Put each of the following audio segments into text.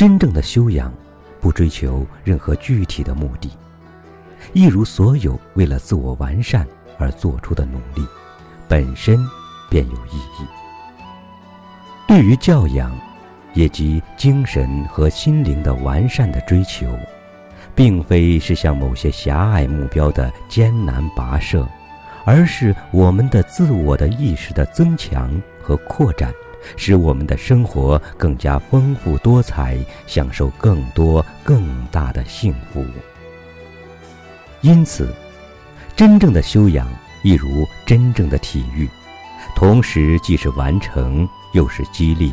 真正的修养，不追求任何具体的目的，一如所有为了自我完善而做出的努力，本身便有意义。对于教养，也即精神和心灵的完善的追求，并非是向某些狭隘目标的艰难跋涉，而是我们的自我的意识的增强和扩展。使我们的生活更加丰富多彩，享受更多更大的幸福。因此，真正的修养，亦如真正的体育，同时既是完成，又是激励，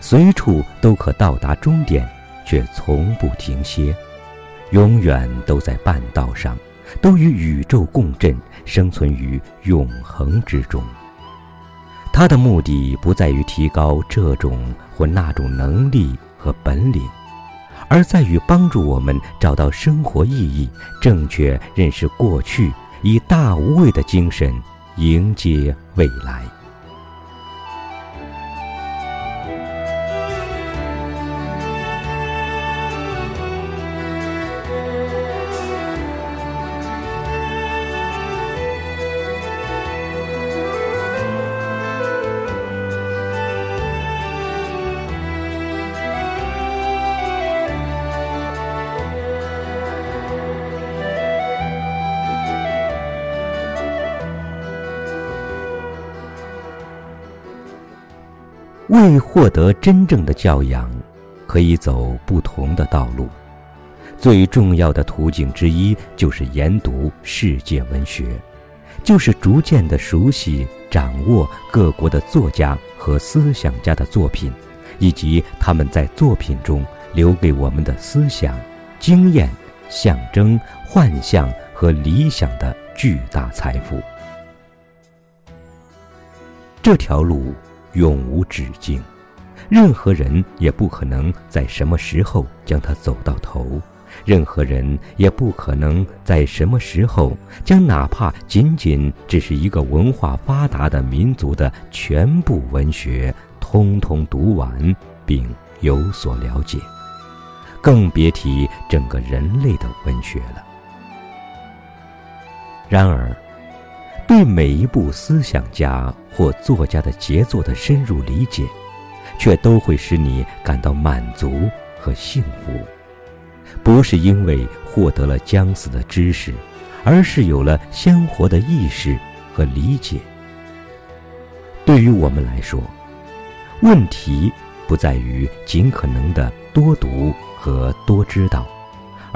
随处都可到达终点，却从不停歇，永远都在半道上，都与宇宙共振，生存于永恒之中。他的目的不在于提高这种或那种能力和本领，而在于帮助我们找到生活意义，正确认识过去，以大无畏的精神迎接未来。为获得真正的教养，可以走不同的道路。最重要的途径之一就是研读世界文学，就是逐渐的熟悉、掌握各国的作家和思想家的作品，以及他们在作品中留给我们的思想、经验、象征、幻象和理想的巨大财富。这条路。永无止境，任何人也不可能在什么时候将它走到头，任何人也不可能在什么时候将哪怕仅仅只是一个文化发达的民族的全部文学通通读完并有所了解，更别提整个人类的文学了。然而。对每一部思想家或作家的杰作的深入理解，却都会使你感到满足和幸福，不是因为获得了将死的知识，而是有了鲜活的意识和理解。对于我们来说，问题不在于尽可能的多读和多知道。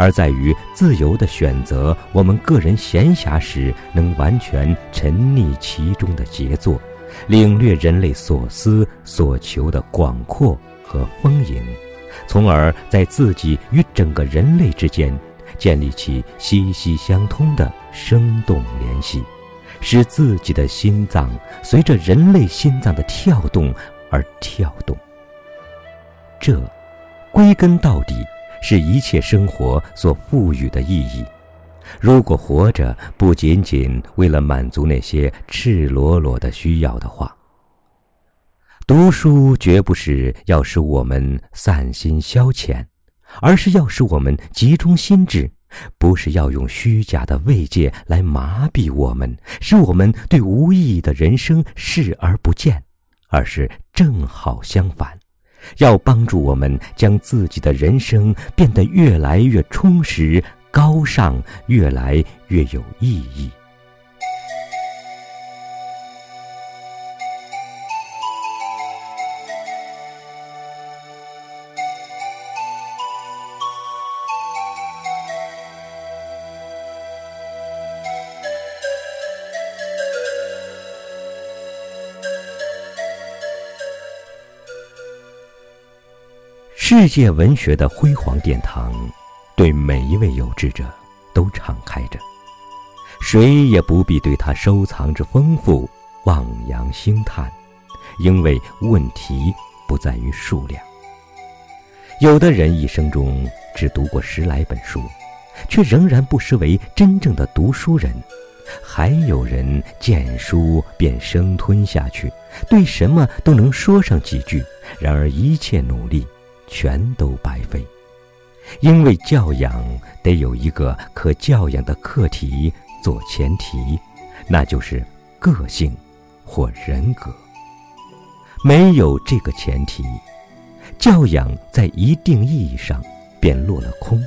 而在于自由的选择，我们个人闲暇时能完全沉溺其中的杰作，领略人类所思所求的广阔和丰盈，从而在自己与整个人类之间建立起息息相通的生动联系，使自己的心脏随着人类心脏的跳动而跳动。这，归根到底。是一切生活所赋予的意义。如果活着不仅仅为了满足那些赤裸裸的需要的话，读书绝不是要使我们散心消遣，而是要使我们集中心智；不是要用虚假的慰藉来麻痹我们，使我们对无意义的人生视而不见，而是正好相反。要帮助我们将自己的人生变得越来越充实、高尚，越来越有意义。世界文学的辉煌殿堂，对每一位有志者都敞开着，谁也不必对它收藏之丰富望洋兴叹，因为问题不在于数量。有的人一生中只读过十来本书，却仍然不失为真正的读书人；还有人见书便生吞下去，对什么都能说上几句，然而一切努力。全都白费。因为教养得有一个可教养的课题做前提，那就是个性或人格。没有这个前提，教养在一定意义上便落了空。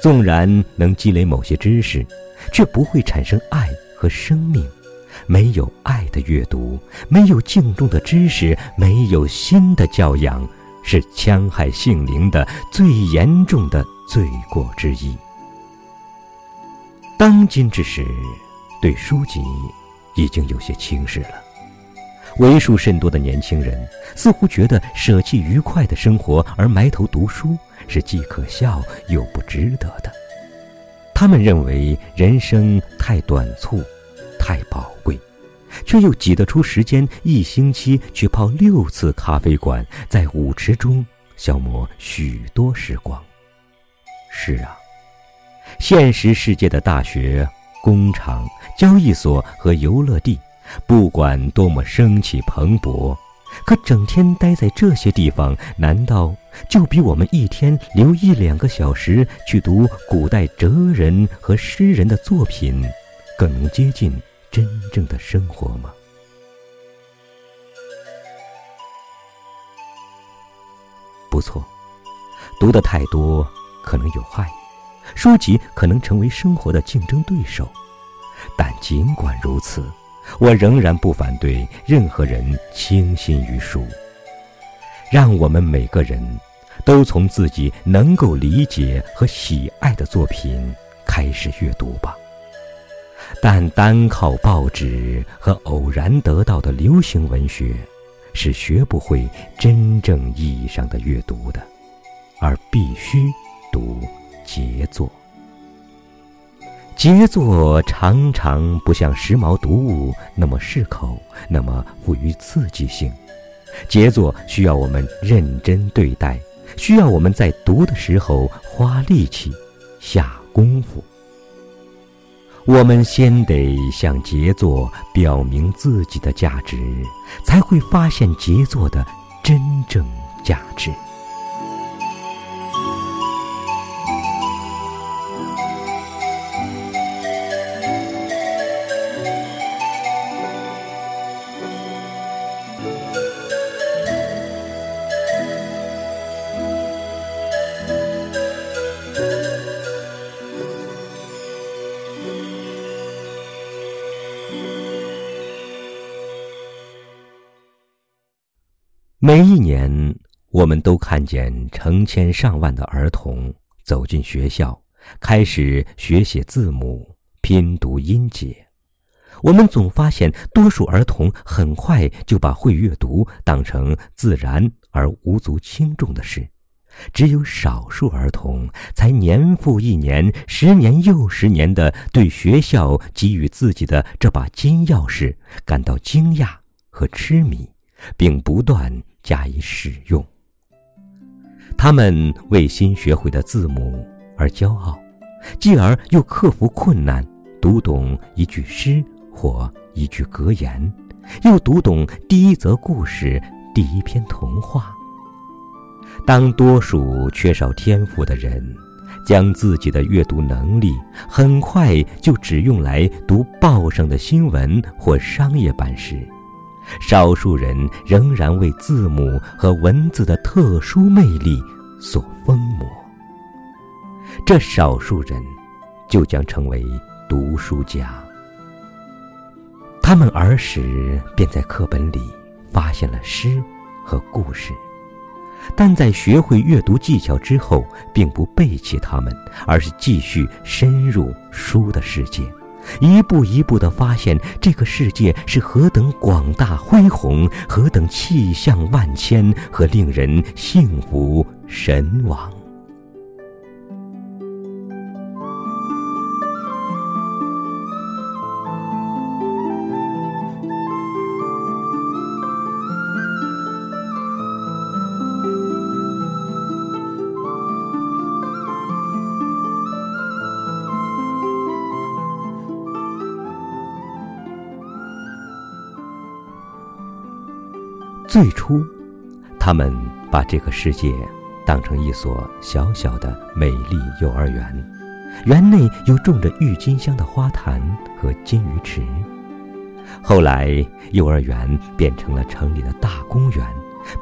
纵然能积累某些知识，却不会产生爱和生命。没有爱的阅读，没有敬重的知识，没有心的教养。是戕害性灵的最严重的罪过之一。当今之时，对书籍已经有些轻视了。为数甚多的年轻人似乎觉得舍弃愉快的生活而埋头读书是既可笑又不值得的。他们认为人生太短促，太宝贵。却又挤得出时间，一星期去泡六次咖啡馆，在舞池中消磨许多时光。是啊，现实世界的大学、工厂、交易所和游乐地，不管多么生气蓬勃，可整天待在这些地方，难道就比我们一天留一两个小时去读古代哲人和诗人的作品，更能接近？真正的生活吗？不错，读的太多可能有害，书籍可能成为生活的竞争对手。但尽管如此，我仍然不反对任何人倾心于书。让我们每个人都从自己能够理解和喜爱的作品开始阅读吧。但单靠报纸和偶然得到的流行文学，是学不会真正意义上的阅读的，而必须读杰作。杰作常常不像时髦读物那么适口，那么富于刺激性。杰作需要我们认真对待，需要我们在读的时候花力气、下功夫。我们先得向杰作表明自己的价值，才会发现杰作的真正价值。每一年，我们都看见成千上万的儿童走进学校，开始学写字母、拼读音节。我们总发现，多数儿童很快就把会阅读当成自然而无足轻重的事，只有少数儿童才年复一年、十年又十年地对学校给予自己的这把金钥匙感到惊讶和痴迷，并不断。加以使用。他们为新学会的字母而骄傲，继而又克服困难，读懂一句诗或一句格言，又读懂第一则故事、第一篇童话。当多数缺少天赋的人将自己的阅读能力很快就只用来读报上的新闻或商业版时，少数人仍然为字母和文字的特殊魅力所疯魔，这少数人就将成为读书家。他们儿时便在课本里发现了诗和故事，但在学会阅读技巧之后，并不背弃他们，而是继续深入书的世界。一步一步地发现这个世界是何等广大恢宏，何等气象万千和令人幸福神往。最初，他们把这个世界当成一所小小的美丽幼儿园，园内有种着郁金香的花坛和金鱼池。后来，幼儿园变成了城里的大公园，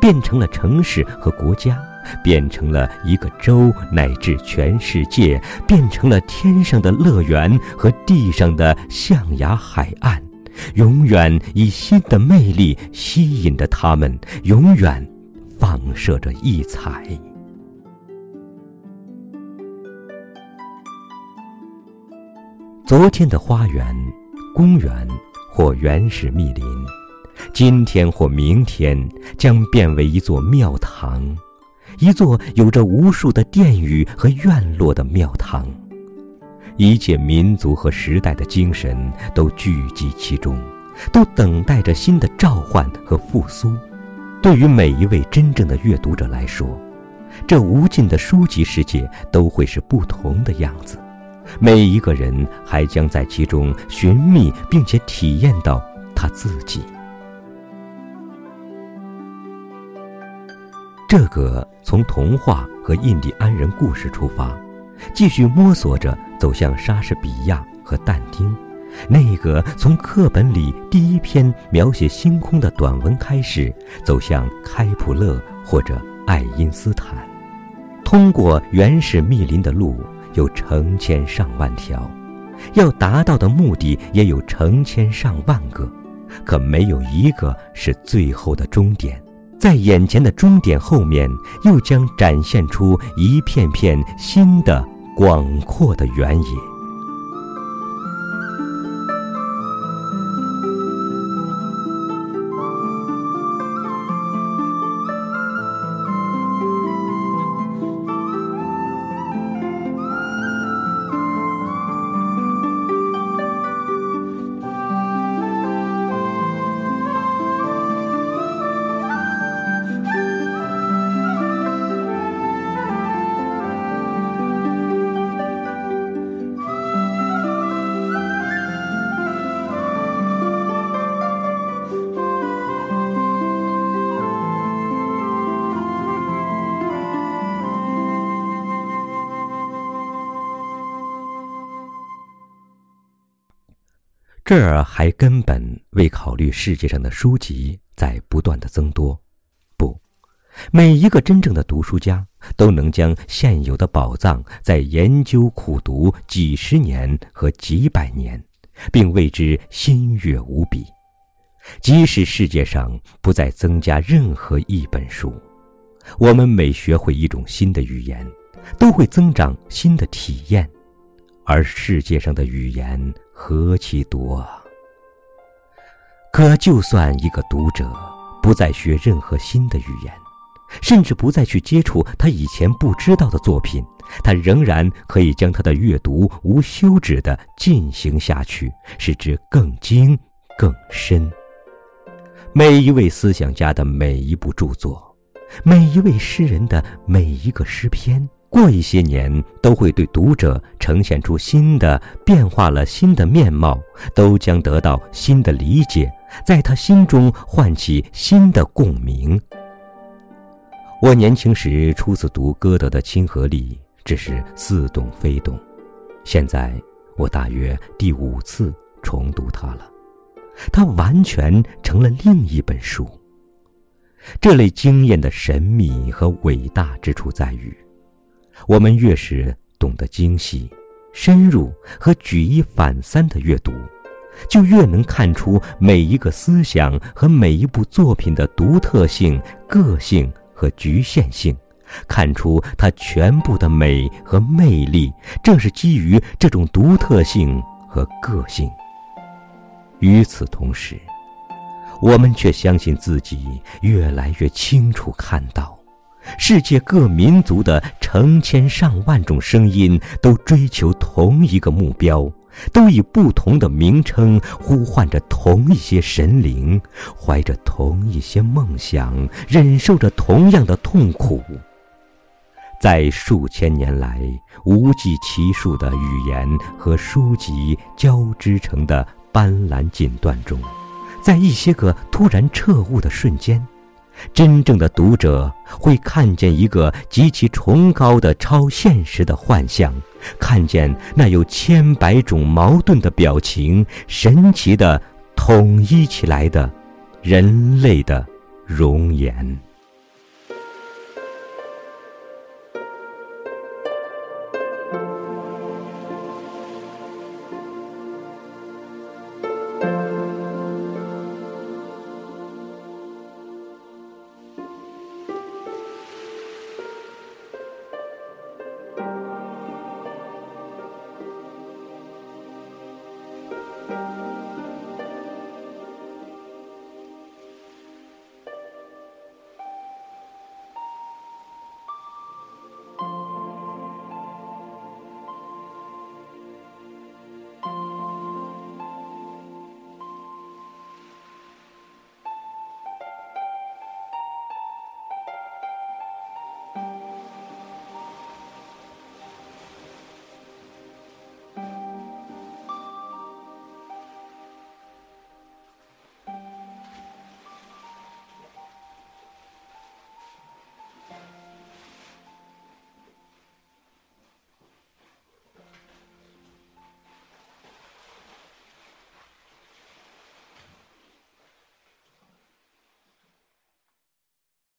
变成了城市和国家，变成了一个州乃至全世界，变成了天上的乐园和地上的象牙海岸，永远以新的魅力吸引着他们，永远放射着异彩。昨天的花园、公园。或原始密林，今天或明天将变为一座庙堂，一座有着无数的殿宇和院落的庙堂。一切民族和时代的精神都聚集其中，都等待着新的召唤和复苏。对于每一位真正的阅读者来说，这无尽的书籍世界都会是不同的样子。每一个人还将在其中寻觅并且体验到他自己。这个从童话和印第安人故事出发，继续摸索着走向莎士比亚和但丁；那个从课本里第一篇描写星空的短文开始，走向开普勒或者爱因斯坦。通过原始密林的路。有成千上万条，要达到的目的也有成千上万个，可没有一个是最后的终点。在眼前的终点后面，又将展现出一片片新的广阔的原野。这儿还根本未考虑世界上的书籍在不断的增多，不，每一个真正的读书家都能将现有的宝藏在研究苦读几十年和几百年，并为之心悦无比。即使世界上不再增加任何一本书，我们每学会一种新的语言，都会增长新的体验。而世界上的语言何其多！可就算一个读者不再学任何新的语言，甚至不再去接触他以前不知道的作品，他仍然可以将他的阅读无休止地进行下去，使之更精更深。每一位思想家的每一部著作，每一位诗人的每一个诗篇。过一些年，都会对读者呈现出新的、变化了新的面貌，都将得到新的理解，在他心中唤起新的共鸣。我年轻时初次读歌德的《亲和力》，只是似懂非懂；现在我大约第五次重读它了，它完全成了另一本书。这类经验的神秘和伟大之处在于。我们越是懂得精细、深入和举一反三的阅读，就越能看出每一个思想和每一部作品的独特性、个性和局限性，看出它全部的美和魅力，正是基于这种独特性和个性。与此同时，我们却相信自己越来越清楚看到。世界各民族的成千上万种声音，都追求同一个目标，都以不同的名称呼唤着同一些神灵，怀着同一些梦想，忍受着同样的痛苦。在数千年来无计其数的语言和书籍交织成的斑斓锦缎中，在一些个突然彻悟的瞬间。真正的读者会看见一个极其崇高的超现实的幻象，看见那有千百种矛盾的表情，神奇的统一起来的人类的容颜。